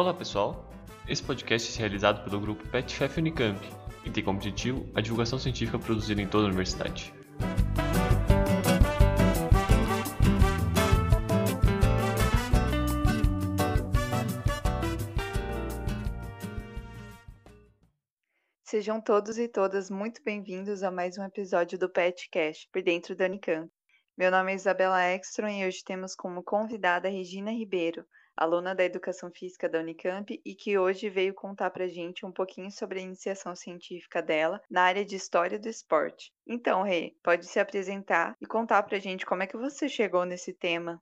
Olá pessoal, esse podcast é realizado pelo grupo PetFef Unicamp e tem como objetivo a divulgação científica produzida em toda a universidade. Sejam todos e todas muito bem-vindos a mais um episódio do PetCast, por dentro da Unicamp. Meu nome é Isabela Ekstrom e hoje temos como convidada Regina Ribeiro, aluna da Educação Física da Unicamp e que hoje veio contar para gente um pouquinho sobre a iniciação científica dela na área de História do Esporte. Então, Rê, pode se apresentar e contar para gente como é que você chegou nesse tema.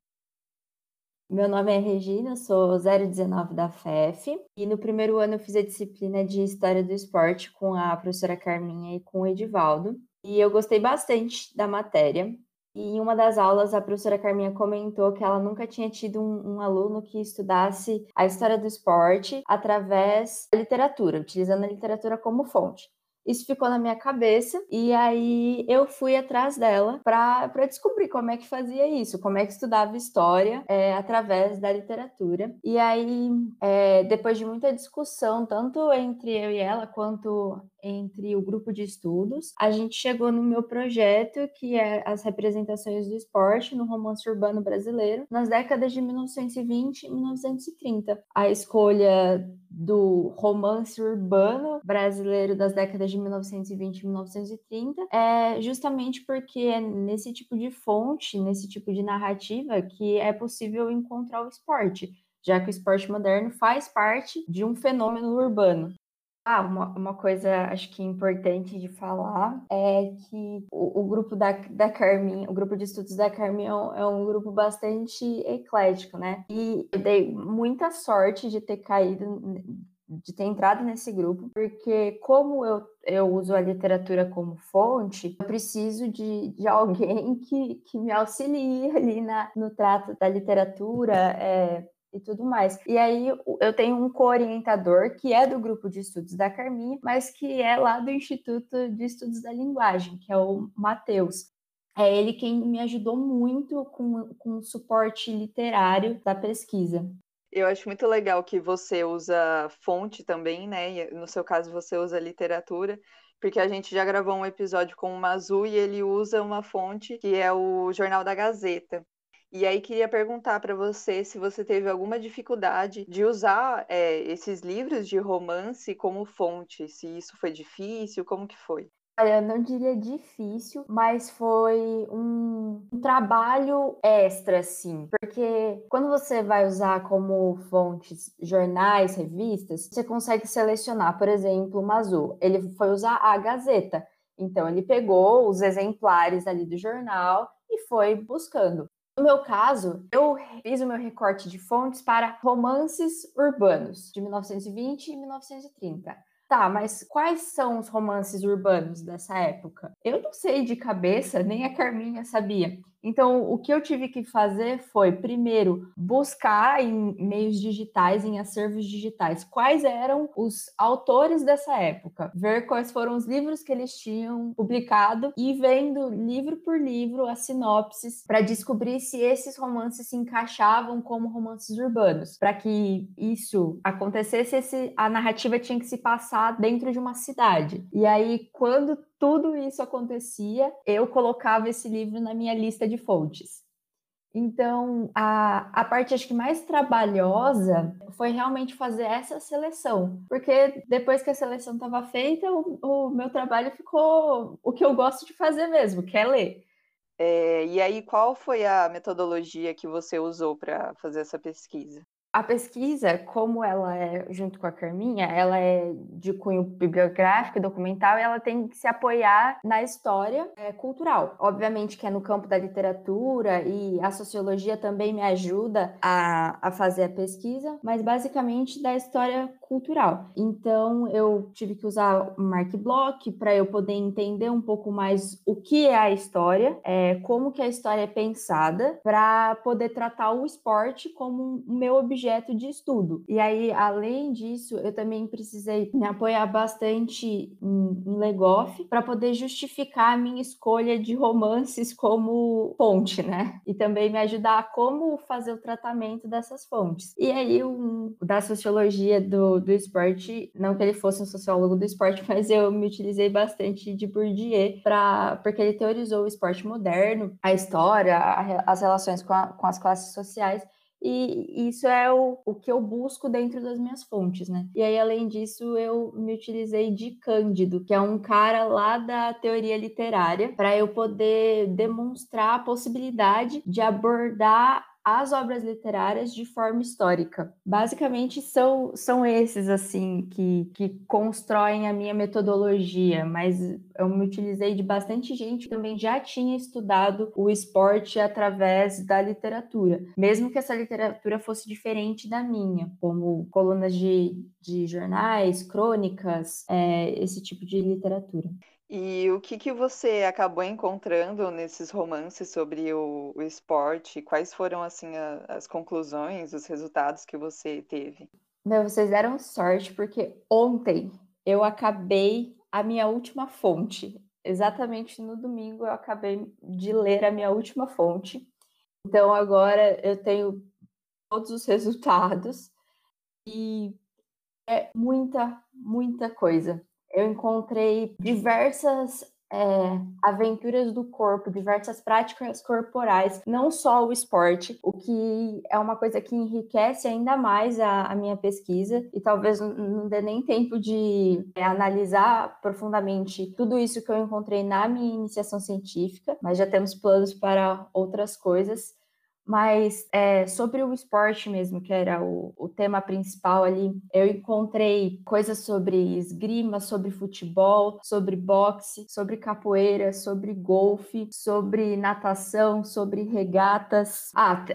Meu nome é Regina, sou 019 da FEF e no primeiro ano eu fiz a disciplina de História do Esporte com a professora Carminha e com o Edivaldo. E eu gostei bastante da matéria. E em uma das aulas, a professora Carminha comentou que ela nunca tinha tido um, um, aluno que estudasse a história do esporte através da literatura, utilizando a literatura como fonte. Isso ficou na minha cabeça e aí eu fui atrás dela para descobrir como é que fazia isso, como é que estudava história é, através da literatura. E aí, é, depois de muita discussão, tanto entre eu e ela quanto entre o grupo de estudos, a gente chegou no meu projeto, que é as representações do esporte no romance urbano brasileiro, nas décadas de 1920 e 1930. A escolha do romance urbano brasileiro das décadas de 1920 e 1930 é justamente porque é nesse tipo de fonte, nesse tipo de narrativa que é possível encontrar o esporte, já que o esporte moderno faz parte de um fenômeno urbano. Ah, uma, uma coisa acho que importante de falar é que o, o grupo da, da Carminha, o grupo de estudos da Carminha é um, é grupo bastante eclético, né? E eu dei muita sorte de ter caído de ter entrado nesse grupo, porque como eu, eu uso a literatura como fonte, eu preciso de, de alguém que, que me auxilie ali na, no trato da literatura, é, e tudo mais. E aí eu tenho um co-orientador que é do grupo de estudos da Carminha, mas que é lá do Instituto de Estudos da Linguagem, que é o Matheus. É ele quem me ajudou muito com, com o suporte literário da pesquisa. Eu acho muito legal que você usa fonte também, né? No seu caso, você usa literatura, porque a gente já gravou um episódio com o Mazu e ele usa uma fonte que é o Jornal da Gazeta. E aí queria perguntar para você se você teve alguma dificuldade de usar é, esses livros de romance como fonte, se isso foi difícil, como que foi? Olha, eu não diria difícil, mas foi um, um, trabalho extra, assim. Porque quando você vai usar como fontes jornais, revistas, você consegue selecionar, por exemplo, o Mazu. Ele foi usar a Gazeta. Então, ele pegou os exemplares ali do jornal e foi buscando. No meu caso, eu fiz o meu recorte de fontes para romances urbanos de 1920 e 1930. Tá, mas quais são os romances urbanos dessa época? Eu não sei de cabeça, nem a Carminha sabia. Então, o que eu tive que fazer foi, primeiro, buscar em meios digitais, em acervos digitais, quais eram os autores dessa época, ver quais foram os livros que eles tinham publicado e vendo livro por livro as sinopses para descobrir se esses romances se encaixavam como romances urbanos. Para que isso acontecesse, esse, a narrativa tinha que se passar dentro de uma cidade. E aí, quando tudo isso acontecia, eu colocava esse livro na minha lista de fontes. Então, a, a parte acho que mais trabalhosa foi realmente fazer essa seleção, porque depois que a seleção estava feita, o, o, meu trabalho ficou o que eu gosto de fazer mesmo, que é ler. É, e aí, qual foi a metodologia que você usou para fazer essa pesquisa? A pesquisa, como ela é, junto com a Carminha, ela é de cunho bibliográfico documental, e ela tem que se apoiar na história é, cultural. Obviamente que é no campo da literatura e a sociologia também me ajuda a, a fazer a pesquisa, mas basicamente da história cultural. Então eu tive que usar o Mark Block para eu poder entender um pouco mais o que é a história, é, como que a história é pensada, para poder tratar o esporte como o meu objeto de estudo. E aí, além disso, eu também precisei me apoiar bastante em, em Legoff para poder justificar a minha escolha de romances como fonte, né? E também me ajudar a como fazer o tratamento dessas fontes. E aí, um, da sociologia do, do esporte, não que ele fosse um sociólogo do esporte, mas eu me utilizei bastante de Bourdieu para porque ele teorizou o esporte moderno, a história, a, as relações com, a, com as classes sociais e isso é o, o que eu busco dentro das minhas fontes, né? E aí, além disso, eu me utilizei de Cândido, que é um cara lá da teoria literária, para eu poder demonstrar a possibilidade de abordar as obras literárias de forma histórica. Basicamente são, são esses assim que, que constroem a minha metodologia, mas eu me utilizei de bastante gente que também já tinha estudado o esporte através da literatura, mesmo que essa literatura fosse diferente da minha, como colunas de, de jornais, crônicas, é, esse tipo de literatura. E o que que você acabou encontrando nesses romances sobre o, o esporte? Quais foram assim a, as conclusões, os resultados que você teve? Meu, vocês deram sorte porque ontem eu acabei a minha última fonte. Exatamente no domingo eu acabei de ler a minha última fonte. Então agora eu tenho todos os resultados e é muita, muita coisa eu encontrei diversas é, aventuras do corpo, diversas práticas corporais, não só o esporte, o que é uma coisa que enriquece ainda mais a, a minha pesquisa e talvez não dê nem tempo de é, analisar profundamente tudo isso que eu encontrei na minha iniciação científica, mas já temos planos para outras coisas. Mas é, sobre o esporte mesmo, que era o, o tema principal ali, eu encontrei coisas sobre esgrima, sobre futebol, sobre boxe, sobre capoeira, sobre golfe, sobre natação, sobre regatas, ah,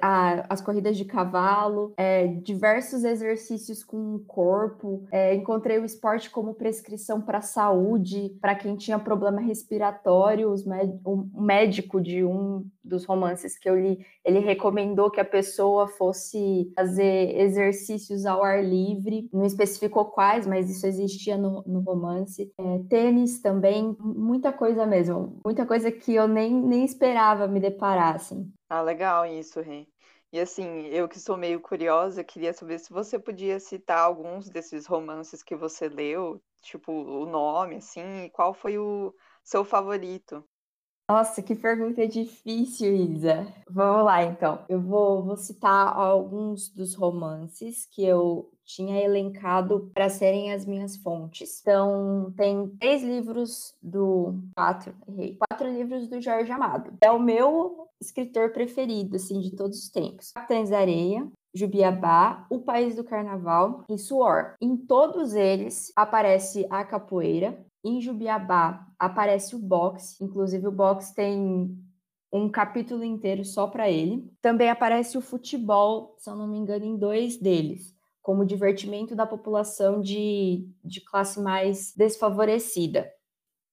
as corridas de cavalo, é, diversos exercícios com o corpo. É, encontrei o esporte como prescrição para saúde, para quem tinha problema respiratório. Os o médico de um dos romances que eu li, ele recomendou que a pessoa fosse fazer exercícios ao ar livre, não especificou quais, mas isso existia no, no romance. É, tênis também, muita coisa mesmo, muita coisa que eu nem, nem esperava me deparar, assim. Ah, legal isso, Rê. E assim, eu que sou meio curiosa, queria saber se você podia citar alguns desses romances que você leu, tipo o nome, assim, e qual foi o seu favorito. Nossa, que pergunta difícil, Isa. Vamos lá, então. Eu vou, vou citar alguns dos romances que eu tinha elencado para serem as minhas fontes. Então, tem três livros do. Quatro, errei. Quatro livros do Jorge Amado. É o meu escritor preferido, assim, de todos os tempos. Capitães Areia, Jubiabá, O País do Carnaval e Suor. Em todos eles aparece a capoeira, em Jubiabá aparece o boxe, inclusive o boxe tem um capítulo inteiro só para ele. Também aparece o futebol, se eu não me engano, em dois deles, como divertimento da população de, de classe mais desfavorecida.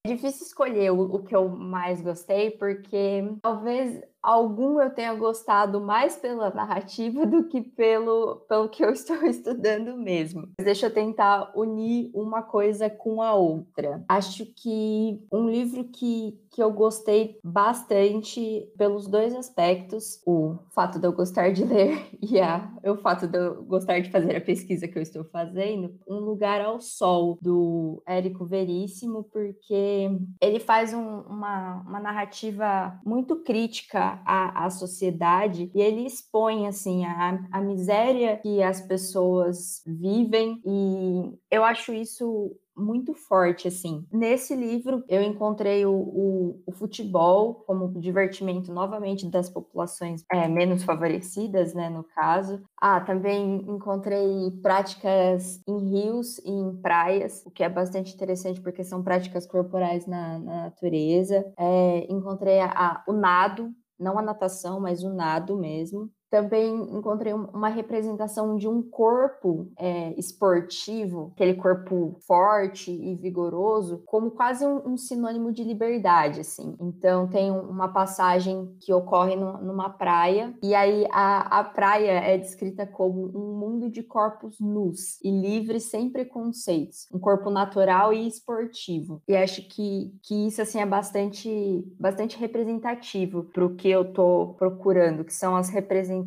É difícil escolher o, o que eu mais gostei, porque talvez algum eu tenha gostado mais pela narrativa do que pelo, pelo que eu estou estudando mesmo. Mas deixa eu tentar unir uma coisa com a outra. Acho que um livro que, que eu gostei bastante pelos dois aspectos, o fato de eu gostar de ler e a, o fato de eu gostar de fazer a pesquisa que eu estou fazendo, Um Lugar ao Sol, do Érico Veríssimo, porque ele faz um, uma, uma narrativa muito crítica a, a sociedade e ele expõe assim a, a miséria que as pessoas vivem e eu acho isso muito forte, assim. Nesse livro, eu encontrei o, o, o, futebol como divertimento novamente das populações é, menos favorecidas, né, no caso. Ah, também encontrei práticas em rios e em praias, o que é bastante interessante porque são práticas corporais na, na natureza. É, encontrei a, a, o nado, não a natação, mas o nado mesmo. Também encontrei uma representação de um corpo é, esportivo, aquele corpo forte e vigoroso, como quase um, um, sinônimo de liberdade, assim. Então tem uma passagem que ocorre no, numa praia e aí a, a praia é descrita como um mundo de corpos nus e livres sem preconceitos, um corpo natural e esportivo. E acho que, que isso assim é bastante bastante representativo para o que eu tô procurando, que são as representações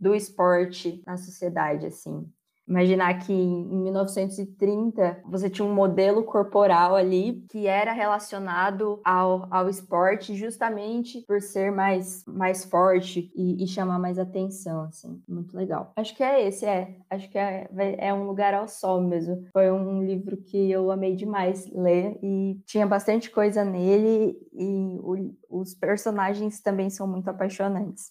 do esporte na sociedade, assim. Imaginar que em 1930 você tinha um modelo corporal ali que era relacionado ao, ao esporte justamente por ser mais, mais forte e, e chamar mais atenção, assim. Muito legal. Acho que é esse, é. Acho que é, é um lugar ao sol mesmo. Foi um livro que eu amei demais ler e tinha bastante coisa nele e o, os personagens também são muito apaixonantes.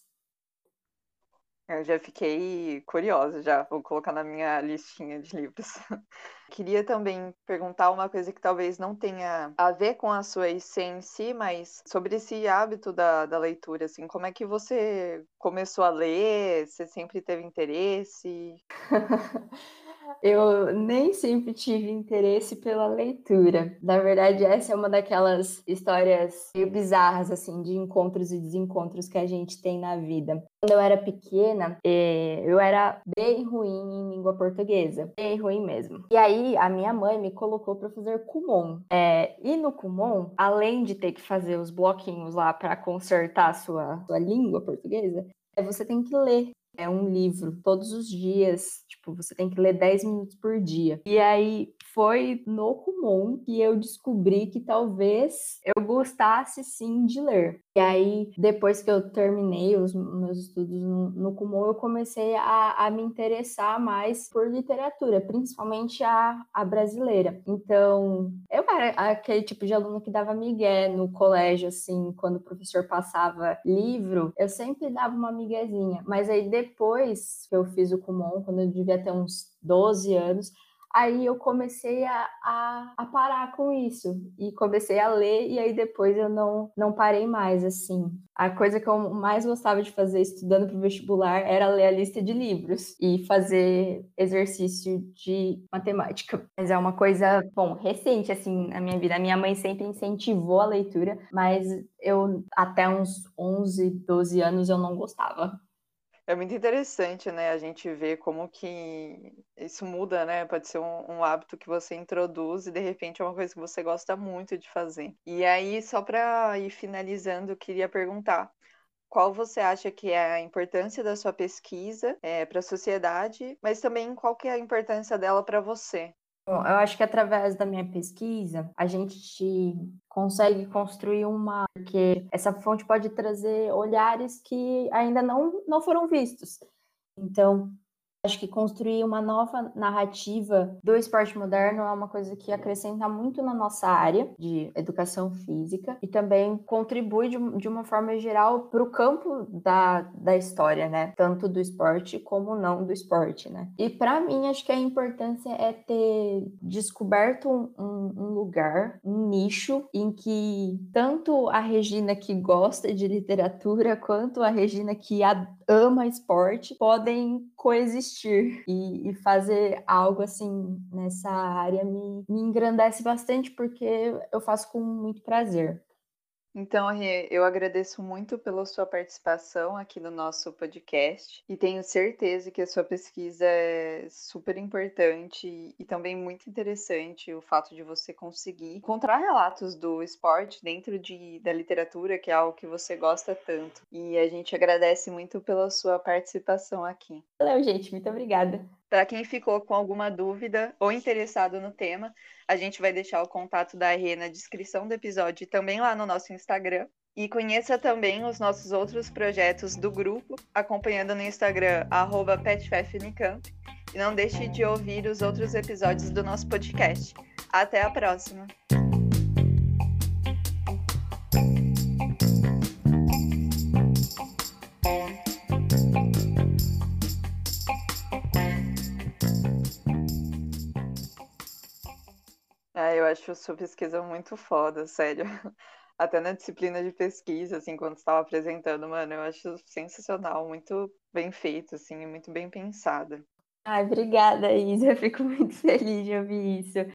Eu já fiquei curiosa, já vou colocar na minha listinha de livros. Queria também perguntar uma coisa que talvez não tenha a ver com a sua essência em si, mas sobre esse hábito da, da leitura, assim, como é que você começou a ler? Você sempre teve interesse? Eu nem sempre tive interesse pela leitura. Na verdade, essa é uma daquelas histórias meio bizarras, assim, de encontros e desencontros que a gente tem na vida. Quando eu era pequena, eh, eu era bem ruim em língua portuguesa. Bem ruim mesmo. E aí, a minha mãe me colocou para fazer Kumon. É, e no Kumon, além de ter que fazer os bloquinhos lá para consertar a sua, sua língua portuguesa, é, você tem que ler é um livro todos os dias, tipo, você tem que ler 10 minutos por dia. E aí foi no Kumon que eu descobri que talvez eu gostasse sim de ler. E aí, depois que eu terminei os meus estudos no, no Kumon, eu comecei a, a, me interessar mais por literatura, principalmente a, a brasileira. Então, eu era aquele tipo de aluno que dava migué no colégio, assim, quando o professor passava livro, eu sempre dava uma miguezinha. Mas aí, depois que eu fiz o Kumon, quando eu devia ter uns 12 anos, Aí eu comecei a, a, a, parar com isso e comecei a ler, e aí depois eu não, não parei mais, assim. A coisa que eu mais gostava de fazer estudando para o vestibular era ler a lista de livros e fazer exercício de matemática. Mas é uma coisa, bom, recente, assim, na minha vida. A minha mãe sempre incentivou a leitura, mas eu, até uns 11, 12 anos, eu não gostava. É muito interessante, né? A gente ver como que isso muda, né? Pode ser um, um, hábito que você introduz e de repente é uma coisa que você gosta muito de fazer. E aí, só para ir finalizando, queria perguntar. Qual você acha que é a importância da sua pesquisa é, para a sociedade, mas também qual que é a importância dela para você? Bom, eu acho que através da minha pesquisa, a gente consegue construir uma. Porque essa fonte pode trazer olhares que ainda não, não foram vistos. Então, Acho que construir uma nova narrativa do esporte moderno é uma coisa que acrescenta muito na nossa área de educação física e também contribui de, uma forma geral para o campo da, da história, né? Tanto do esporte como não do esporte, né? E para mim, acho que a importância é ter descoberto um, um, lugar, um nicho em que tanto a Regina que gosta de literatura quanto a Regina que ama esporte podem coexistir existir e, e, fazer algo assim nessa área me, me engrandece bastante porque eu faço com muito prazer. Então, Rê, eu agradeço muito pela sua participação aqui no nosso podcast e tenho certeza que a sua pesquisa é super importante e também muito interessante o fato de você conseguir encontrar relatos do esporte dentro de, da literatura, que é algo que você gosta tanto. E a gente agradece muito pela sua participação aqui. Valeu, gente. Muito obrigada. Para quem ficou com alguma dúvida ou interessado no tema, a gente vai deixar o contato da Rê na descrição do episódio e também lá no nosso Instagram. E conheça também os nossos outros projetos do grupo, acompanhando no Instagram, petfefnicamp. E não deixe de ouvir os outros episódios do nosso podcast. Até a próxima! Eu acho sua pesquisa muito foda, sério. até na disciplina de pesquisa, assim, quando estava apresentando, mano, eu acho sensacional, muito bem feito, assim, muito bem pensada. Ai, obrigada, Isa. Fico muito feliz de ouvir isso.